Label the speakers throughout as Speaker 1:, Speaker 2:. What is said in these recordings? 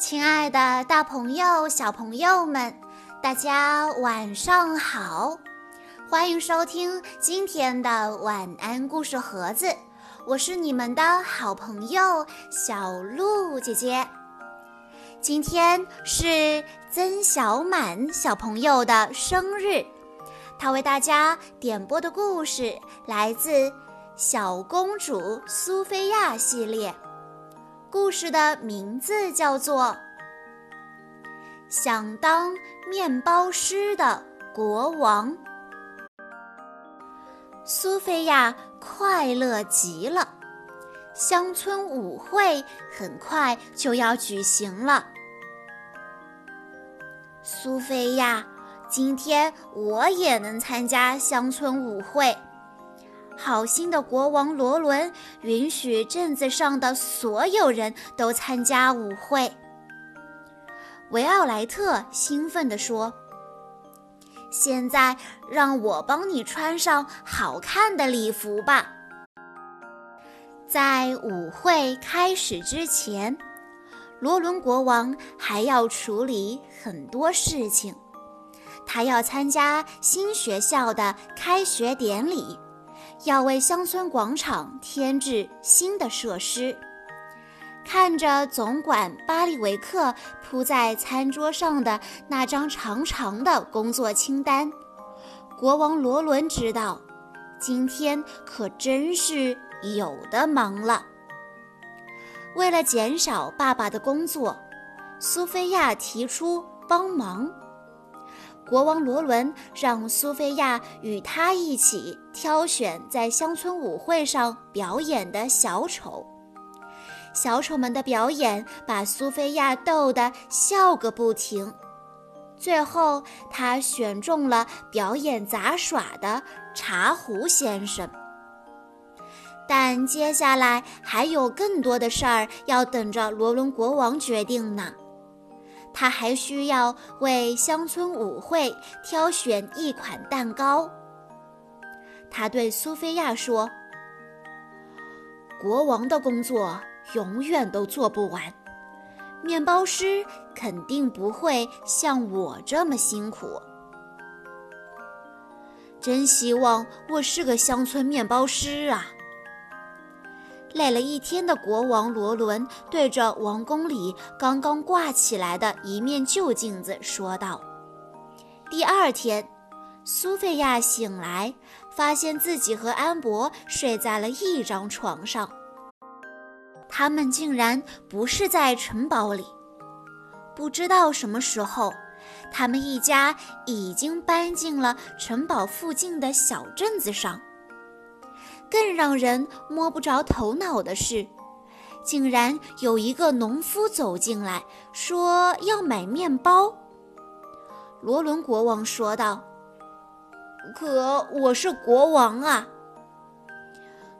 Speaker 1: 亲爱的，大朋友、小朋友们，大家晚上好！欢迎收听今天的晚安故事盒子，我是你们的好朋友小鹿姐姐。今天是曾小满小朋友的生日，他为大家点播的故事来自《小公主苏菲亚》系列。故事的名字叫做《想当面包师的国王》。苏菲亚快乐极了，乡村舞会很快就要举行了。苏菲亚，今天我也能参加乡村舞会。好心的国王罗伦允许镇子上的所有人都参加舞会。维奥莱特兴奋地说：“现在让我帮你穿上好看的礼服吧。”在舞会开始之前，罗伦国王还要处理很多事情。他要参加新学校的开学典礼。要为乡村广场添置新的设施。看着总管巴利维克铺在餐桌上的那张长长的工作清单，国王罗伦知道，今天可真是有的忙了。为了减少爸爸的工作，苏菲亚提出帮忙。国王罗伦让苏菲亚与他一起挑选在乡村舞会上表演的小丑。小丑们的表演把苏菲亚逗得笑个不停。最后，他选中了表演杂耍的茶壶先生。但接下来还有更多的事儿要等着罗伦国王决定呢。他还需要为乡村舞会挑选一款蛋糕。他对苏菲亚说：“国王的工作永远都做不完，面包师肯定不会像我这么辛苦。真希望我是个乡村面包师啊！”累了一天的国王罗伦对着王宫里刚刚挂起来的一面旧镜子说道：“第二天，苏菲亚醒来，发现自己和安博睡在了一张床上。他们竟然不是在城堡里。不知道什么时候，他们一家已经搬进了城堡附近的小镇子上。”更让人摸不着头脑的是，竟然有一个农夫走进来，说要买面包。罗伦国王说道：“可我是国王啊！”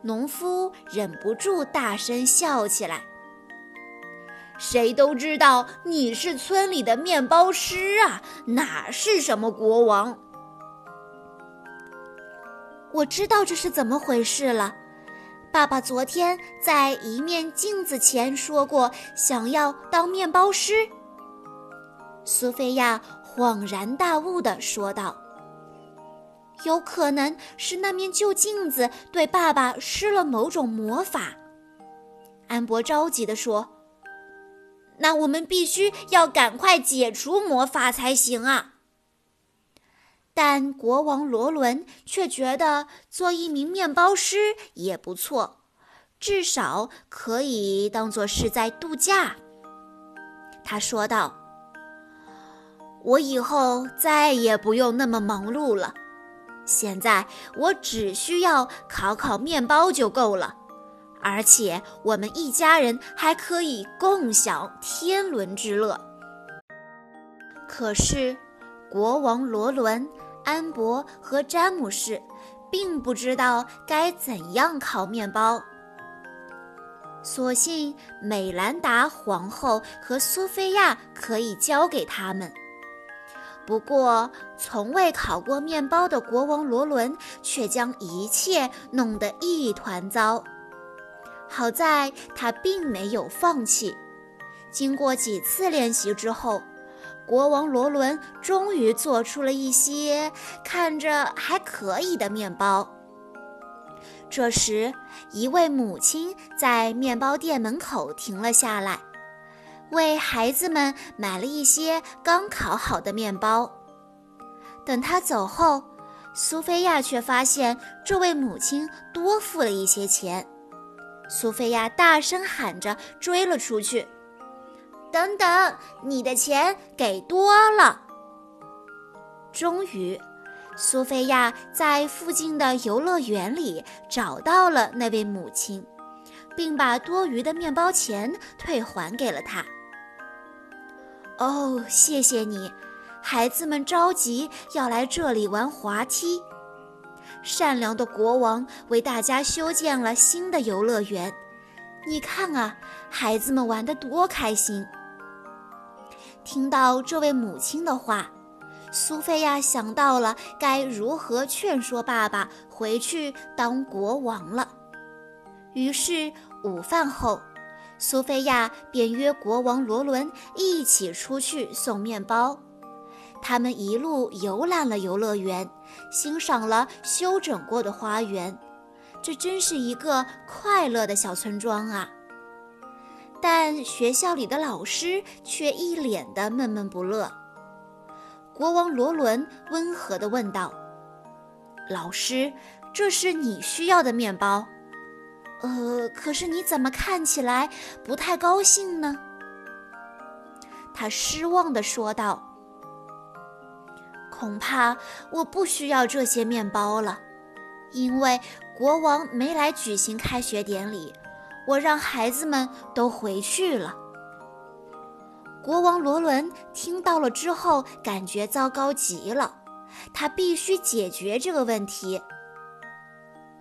Speaker 1: 农夫忍不住大声笑起来：“谁都知道你是村里的面包师啊，哪是什么国王？”我知道这是怎么回事了。爸爸昨天在一面镜子前说过，想要当面包师。苏菲亚恍然大悟地说道：“有可能是那面旧镜子对爸爸施了某种魔法。”安博着急地说：“那我们必须要赶快解除魔法才行啊！”但国王罗伦却觉得做一名面包师也不错，至少可以当做是在度假。他说道：“我以后再也不用那么忙碌了，现在我只需要烤烤面包就够了，而且我们一家人还可以共享天伦之乐。”可是，国王罗伦。安博和詹姆士并不知道该怎样烤面包，所幸美兰达皇后和苏菲亚可以教给他们。不过，从未烤过面包的国王罗伦却将一切弄得一团糟。好在他并没有放弃，经过几次练习之后，国王罗伦终于做出了一些看着还可以的面包。这时，一位母亲在面包店门口停了下来，为孩子们买了一些刚烤好的面包。等他走后，苏菲亚却发现这位母亲多付了一些钱。苏菲亚大声喊着追了出去：“等等，你的钱给多了！”终于，苏菲亚在附近的游乐园里找到了那位母亲，并把多余的面包钱退还给了她。哦，谢谢你！孩子们着急要来这里玩滑梯。善良的国王为大家修建了新的游乐园，你看啊，孩子们玩得多开心！听到这位母亲的话，苏菲亚想到了该如何劝说爸爸回去当国王了。于是午饭后，苏菲亚便约国王罗伦一起出去送面包。他们一路游览了游乐园，欣赏了修整过的花园，这真是一个快乐的小村庄啊！但学校里的老师却一脸的闷闷不乐。国王罗伦温和地问道：“老师，这是你需要的面包，呃，可是你怎么看起来不太高兴呢？”他失望地说道。恐怕我不需要这些面包了，因为国王没来举行开学典礼，我让孩子们都回去了。国王罗伦听到了之后，感觉糟糕极了，他必须解决这个问题。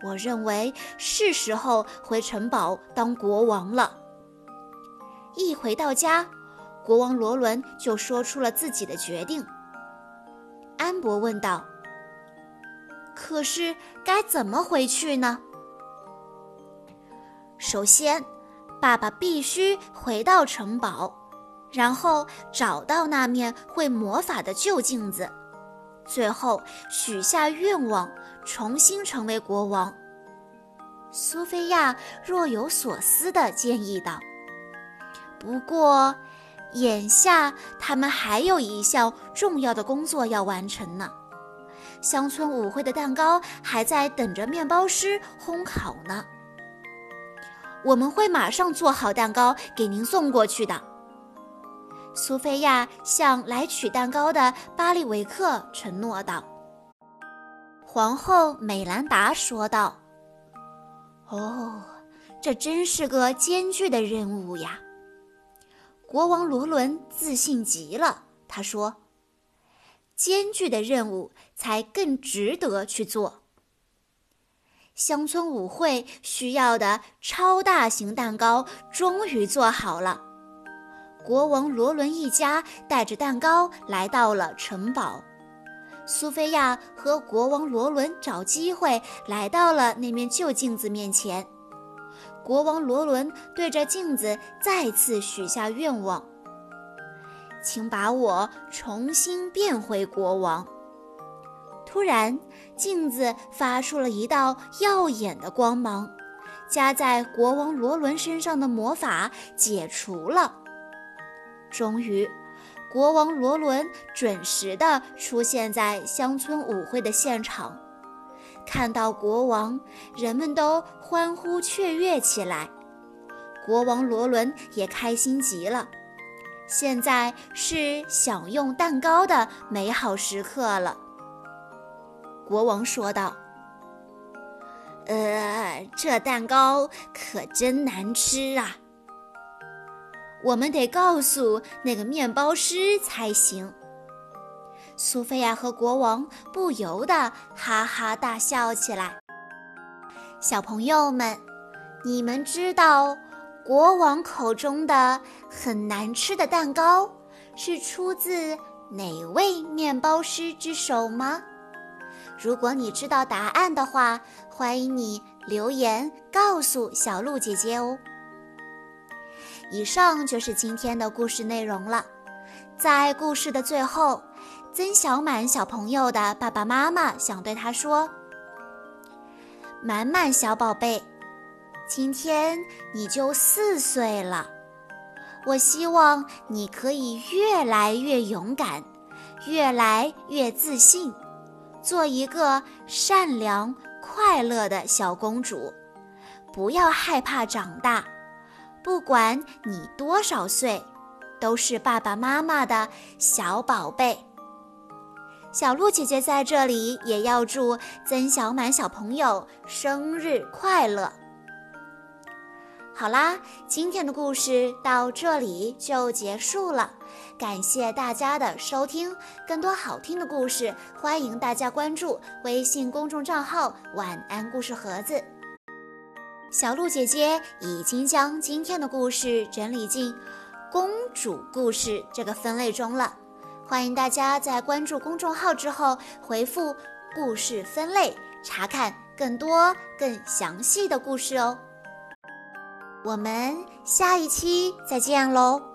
Speaker 1: 我认为是时候回城堡当国王了。一回到家，国王罗伦就说出了自己的决定。安博问道：“可是该怎么回去呢？”首先，爸爸必须回到城堡，然后找到那面会魔法的旧镜子，最后许下愿望，重新成为国王。苏菲亚若有所思地建议道：“不过……”眼下，他们还有一项重要的工作要完成呢。乡村舞会的蛋糕还在等着面包师烘烤呢。我们会马上做好蛋糕给您送过去的。苏菲亚向来取蛋糕的巴利维克承诺道。皇后美兰达说道：“哦，这真是个艰巨的任务呀。”国王罗伦自信极了，他说：“艰巨的任务才更值得去做。”乡村舞会需要的超大型蛋糕终于做好了。国王罗伦一家带着蛋糕来到了城堡。苏菲亚和国王罗伦找机会来到了那面旧镜子面前。国王罗伦对着镜子再次许下愿望：“请把我重新变回国王。”突然，镜子发出了一道耀眼的光芒，加在国王罗伦身上的魔法解除了。终于，国王罗伦准时地出现在乡村舞会的现场。看到国王，人们都欢呼雀跃起来。国王罗伦也开心极了。现在是享用蛋糕的美好时刻了。国王说道：“呃，这蛋糕可真难吃啊！我们得告诉那个面包师才行。”苏菲亚和国王不由得哈哈大笑起来。小朋友们，你们知道国王口中的很难吃的蛋糕是出自哪位面包师之手吗？如果你知道答案的话，欢迎你留言告诉小鹿姐姐哦。以上就是今天的故事内容了。在故事的最后，曾小满小朋友的爸爸妈妈想对他说：“满满小宝贝，今天你就四岁了。我希望你可以越来越勇敢，越来越自信，做一个善良快乐的小公主。不要害怕长大。”不管你多少岁，都是爸爸妈妈的小宝贝。小鹿姐姐在这里也要祝曾小满小朋友生日快乐。好啦，今天的故事到这里就结束了，感谢大家的收听。更多好听的故事，欢迎大家关注微信公众账号“晚安故事盒子”。小鹿姐姐已经将今天的故事整理进“公主故事”这个分类中了，欢迎大家在关注公众号之后回复“故事分类”，查看更多更详细的故事哦。我们下一期再见喽！